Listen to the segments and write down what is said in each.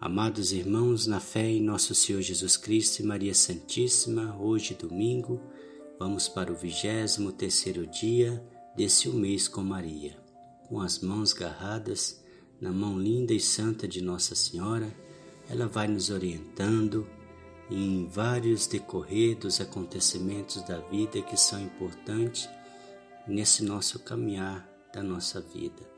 Amados irmãos, na fé em nosso Senhor Jesus Cristo e Maria Santíssima, hoje domingo, vamos para o vigésimo terceiro dia desse mês com Maria. Com as mãos garradas na mão linda e santa de Nossa Senhora, ela vai nos orientando em vários decorrer dos acontecimentos da vida que são importantes nesse nosso caminhar da nossa vida.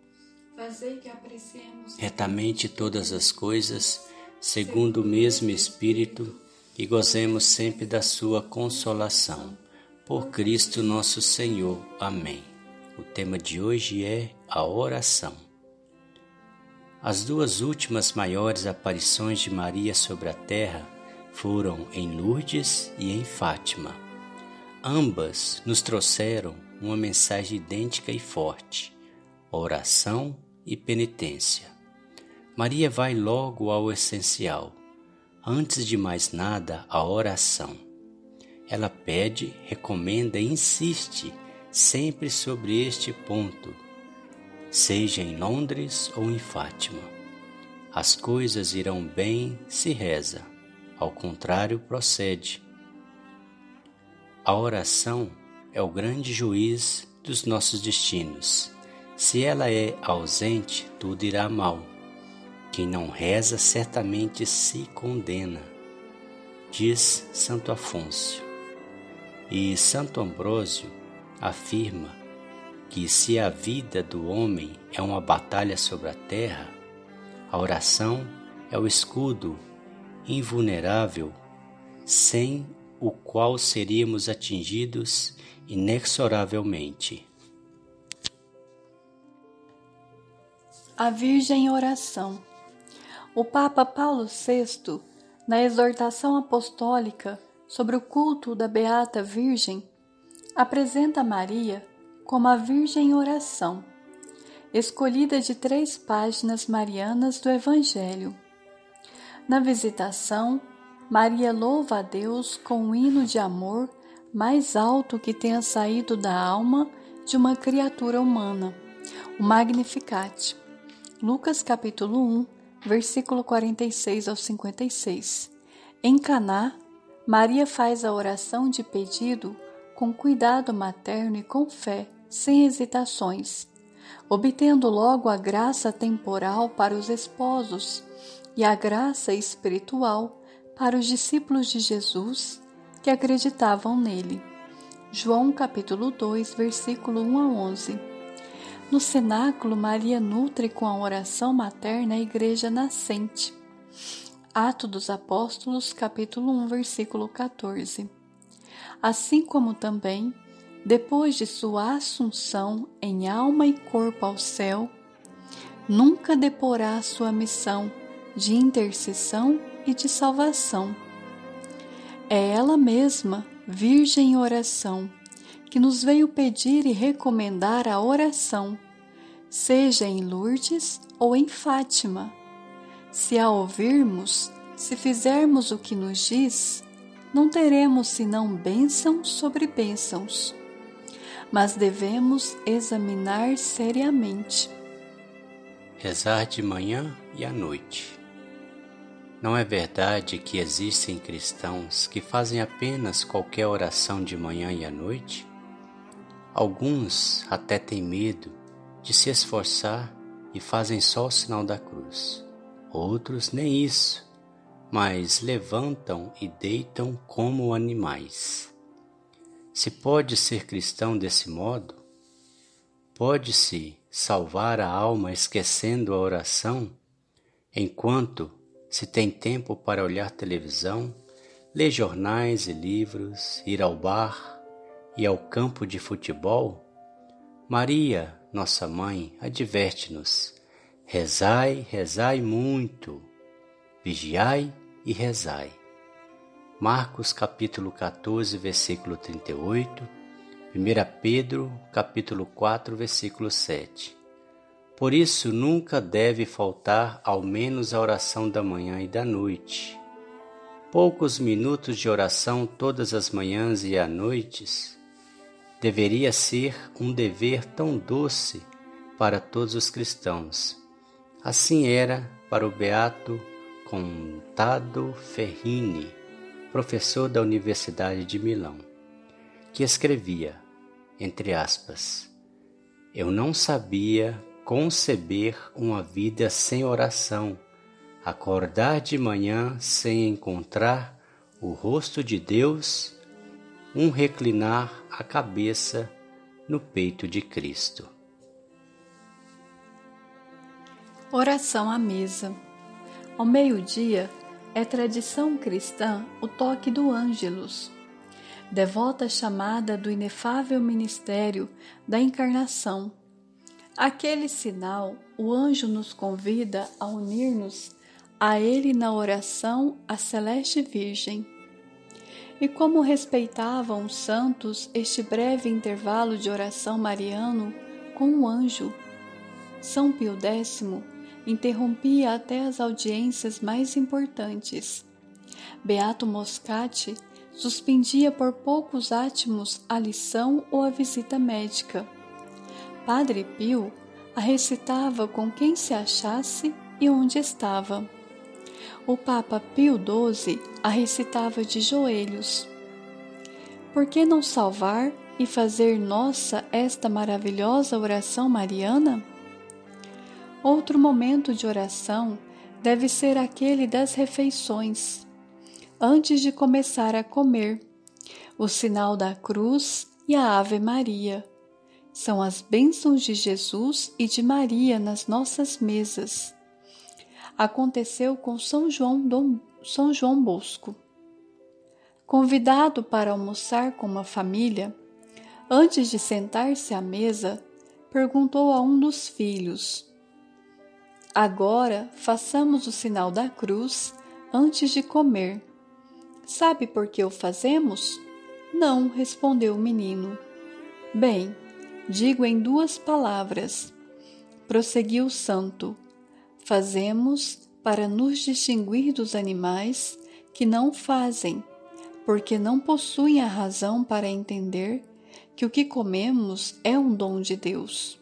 retamente todas as coisas, segundo o mesmo Espírito, e gozemos sempre da sua consolação. Por Cristo nosso Senhor. Amém. O tema de hoje é a oração. As duas últimas maiores aparições de Maria sobre a terra foram em Lourdes e em Fátima. Ambas nos trouxeram uma mensagem idêntica e forte: oração e penitência. Maria vai logo ao essencial. Antes de mais nada, a oração. Ela pede, recomenda e insiste sempre sobre este ponto, seja em Londres ou em Fátima. As coisas irão bem se reza, ao contrário, procede. A oração é o grande juiz dos nossos destinos se ela é ausente, tudo irá mal. Quem não reza certamente se condena, diz Santo Afonso. E Santo Ambrósio afirma que se a vida do homem é uma batalha sobre a terra, a oração é o escudo invulnerável sem o qual seríamos atingidos inexoravelmente. A Virgem Oração. O Papa Paulo VI, na exortação apostólica sobre o culto da Beata Virgem, apresenta Maria como a Virgem Oração, escolhida de três páginas marianas do Evangelho. Na visitação, Maria louva a Deus com um hino de amor mais alto que tenha saído da alma de uma criatura humana, o Magnificat. Lucas capítulo 1, versículo 46 ao 56. Em Caná, Maria faz a oração de pedido com cuidado materno e com fé, sem hesitações, obtendo logo a graça temporal para os esposos e a graça espiritual para os discípulos de Jesus que acreditavam nele. João capítulo 2, versículo 1 a 11. No cenáculo, Maria nutre com a oração materna a igreja nascente. Ato dos Apóstolos, capítulo 1, versículo 14. Assim como também, depois de sua assunção em alma e corpo ao céu, nunca deporá sua missão de intercessão e de salvação. É ela mesma, Virgem em oração, que nos veio pedir e recomendar a oração, seja em Lourdes ou em Fátima. Se a ouvirmos, se fizermos o que nos diz, não teremos senão bênçãos sobre bênçãos. Mas devemos examinar seriamente. Rezar de manhã e à noite. Não é verdade que existem cristãos que fazem apenas qualquer oração de manhã e à noite? Alguns até têm medo de se esforçar e fazem só o sinal da cruz. Outros nem isso, mas levantam e deitam como animais. Se pode ser cristão desse modo, pode-se salvar a alma esquecendo a oração, enquanto se tem tempo para olhar televisão, ler jornais e livros, ir ao bar, e ao campo de futebol, Maria, nossa mãe, adverte-nos: rezai, rezai muito, vigiai e rezai. Marcos capítulo 14, versículo 38, 1 Pedro capítulo 4, versículo 7. Por isso nunca deve faltar ao menos a oração da manhã e da noite. Poucos minutos de oração todas as manhãs e à noites deveria ser um dever tão doce para todos os cristãos. Assim era para o beato Contado Ferrini, professor da Universidade de Milão, que escrevia, entre aspas, Eu não sabia conceber uma vida sem oração, acordar de manhã sem encontrar o rosto de Deus, um reclinar a cabeça no peito de Cristo. Oração à mesa. Ao meio-dia, é tradição cristã o toque do Ângelus, devota chamada do inefável ministério da encarnação. Aquele sinal, o anjo nos convida a unir-nos a ele na oração à Celeste Virgem. E como respeitavam os santos este breve intervalo de oração mariano com o anjo, São Pio X interrompia até as audiências mais importantes. Beato Moscati suspendia por poucos átimos a lição ou a visita médica. Padre Pio a recitava com quem se achasse e onde estava. O Papa Pio XII a recitava de joelhos. Por que não salvar e fazer nossa esta maravilhosa oração mariana? Outro momento de oração deve ser aquele das refeições, antes de começar a comer. O sinal da cruz e a Ave Maria são as bênçãos de Jesus e de Maria nas nossas mesas. Aconteceu com São João, Dom, São João Bosco. Convidado para almoçar com uma família, antes de sentar-se à mesa, perguntou a um dos filhos: Agora façamos o sinal da cruz antes de comer. Sabe por que o fazemos? Não, respondeu o menino. Bem, digo em duas palavras. Prosseguiu o santo. Fazemos para nos distinguir dos animais que não fazem, porque não possuem a razão para entender que o que comemos é um dom de Deus.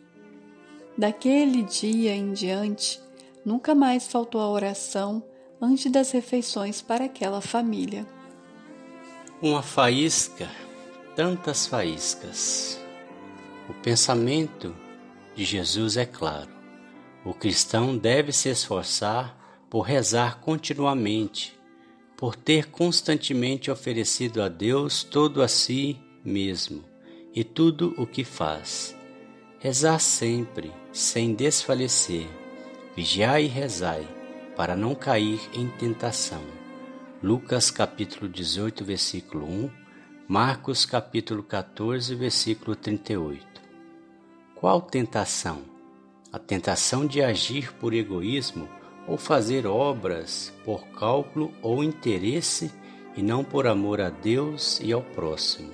Daquele dia em diante, nunca mais faltou a oração antes das refeições para aquela família. Uma faísca, tantas faíscas. O pensamento de Jesus é claro. O cristão deve se esforçar por rezar continuamente, por ter constantemente oferecido a Deus todo a si mesmo e tudo o que faz Rezar sempre, sem desfalecer. Vigiai e rezai, para não cair em tentação. Lucas capítulo 18, versículo 1, Marcos capítulo 14, versículo 38. Qual tentação? A tentação de agir por egoísmo ou fazer obras por cálculo ou interesse e não por amor a Deus e ao próximo.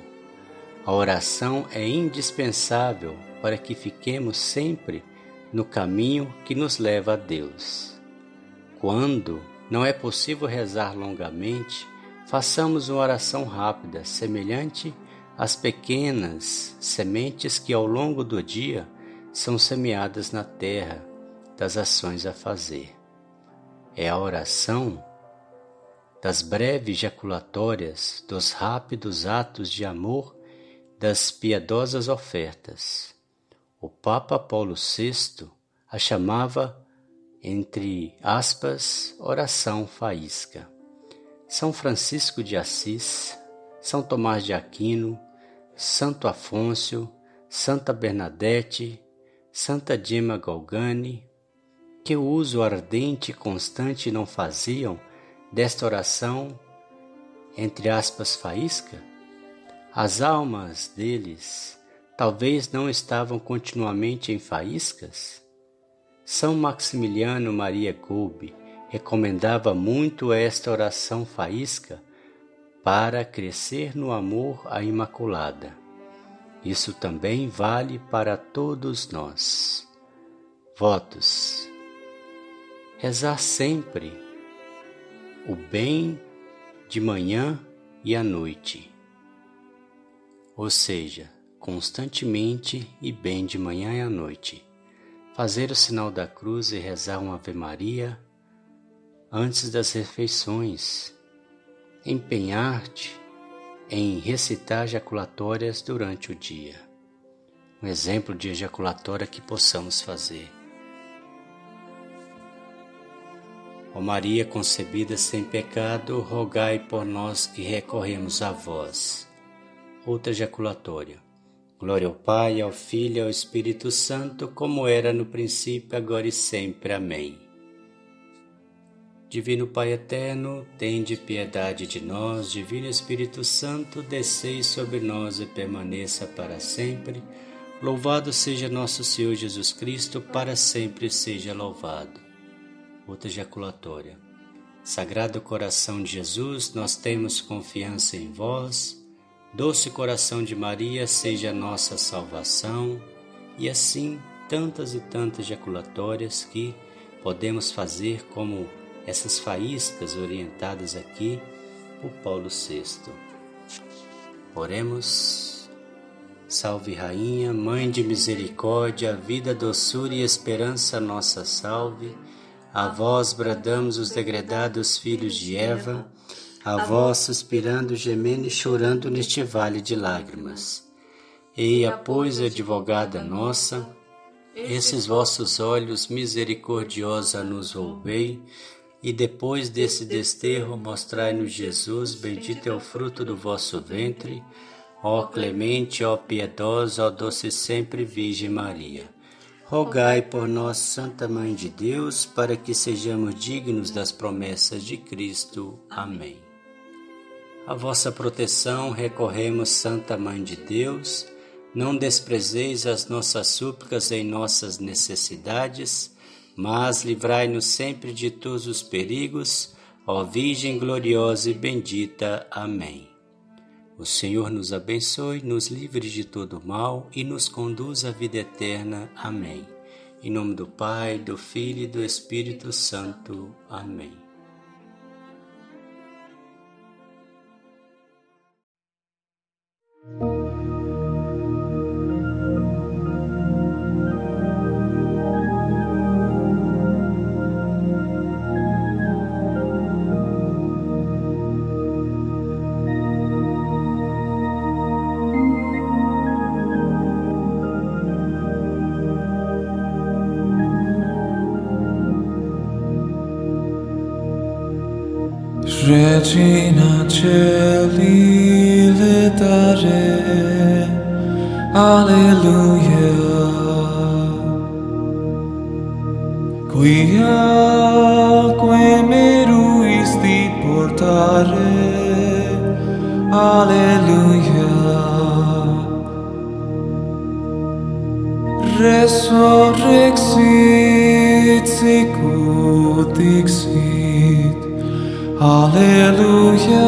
A oração é indispensável para que fiquemos sempre no caminho que nos leva a Deus. Quando não é possível rezar longamente, façamos uma oração rápida, semelhante às pequenas sementes que ao longo do dia são semeadas na terra das ações a fazer. É a oração das breves jaculatórias, dos rápidos atos de amor, das piedosas ofertas. O Papa Paulo VI a chamava, entre aspas, oração faísca. São Francisco de Assis, São Tomás de Aquino, Santo Afonso, Santa Bernadette, Santa Dima Galgani, que o uso ardente e constante não faziam desta oração, entre aspas, faísca? As almas deles talvez não estavam continuamente em faíscas? São Maximiliano Maria Kolbe recomendava muito esta oração faísca para crescer no amor à Imaculada. Isso também vale para todos nós. Votos. Rezar sempre o bem de manhã e à noite. Ou seja, constantemente e bem de manhã e à noite. Fazer o sinal da cruz e rezar uma Ave Maria antes das refeições empenhar-te em recitar ejaculatórias durante o dia. Um exemplo de ejaculatória que possamos fazer. Ó Maria concebida sem pecado, rogai por nós que recorremos a vós. Outra ejaculatória. Glória ao Pai, ao Filho e ao Espírito Santo, como era no princípio, agora e sempre. Amém. Divino Pai eterno, tende piedade de nós. Divino Espírito Santo, descei sobre nós e permaneça para sempre. Louvado seja nosso Senhor Jesus Cristo, para sempre seja louvado. Outra ejaculatória. Sagrado coração de Jesus, nós temos confiança em vós. Doce coração de Maria, seja nossa salvação. E assim, tantas e tantas ejaculatórias que podemos fazer como essas faíscas orientadas aqui por Paulo VI. Oremos. Salve Rainha, Mãe de Misericórdia, vida, doçura e esperança, nossa salve. A vós bradamos os degredados filhos de Eva, a vós suspirando, gemendo e chorando neste vale de lágrimas. Eia, pois, advogada nossa, esses vossos olhos misericordiosa nos volvei, e depois desse desterro, mostrai-nos Jesus, bendito é o fruto do vosso ventre. Ó clemente, ó piedosa, ó doce sempre Virgem Maria. Rogai por nós, Santa Mãe de Deus, para que sejamos dignos das promessas de Cristo. Amém. A vossa proteção recorremos, Santa Mãe de Deus. Não desprezeis as nossas súplicas em nossas necessidades mas livrai-nos sempre de todos os perigos, ó Virgem gloriosa e bendita. Amém. O Senhor nos abençoe, nos livre de todo mal e nos conduz à vida eterna. Amém. Em nome do Pai, do Filho e do Espírito Santo. Amém. Alleluia. Quia quem me ruisti portare. Alleluia. Resurrexit sicut dixit. Alleluia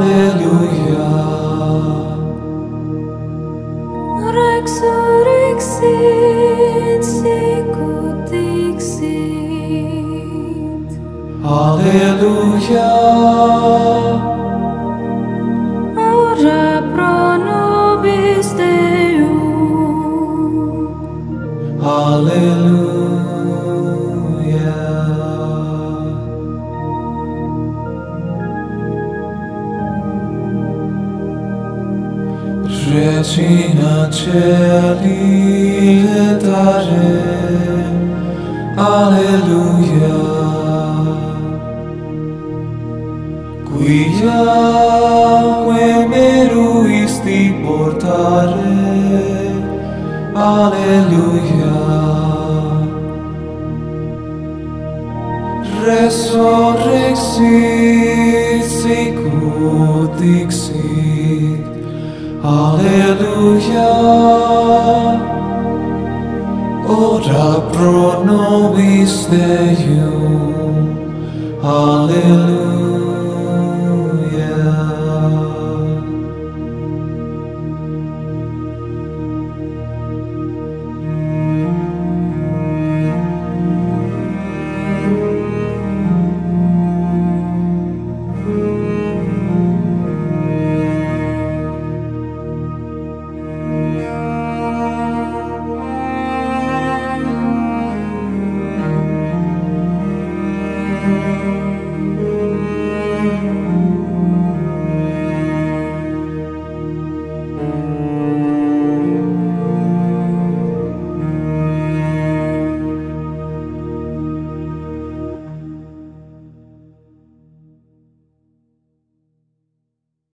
Hallelujah. Regina Celi Etare Alleluia. Quiaque meruisti portare. Alleluia. Resurrexit sicut dixit. Alleluia. Ora pro nobis Deum. Alleluia.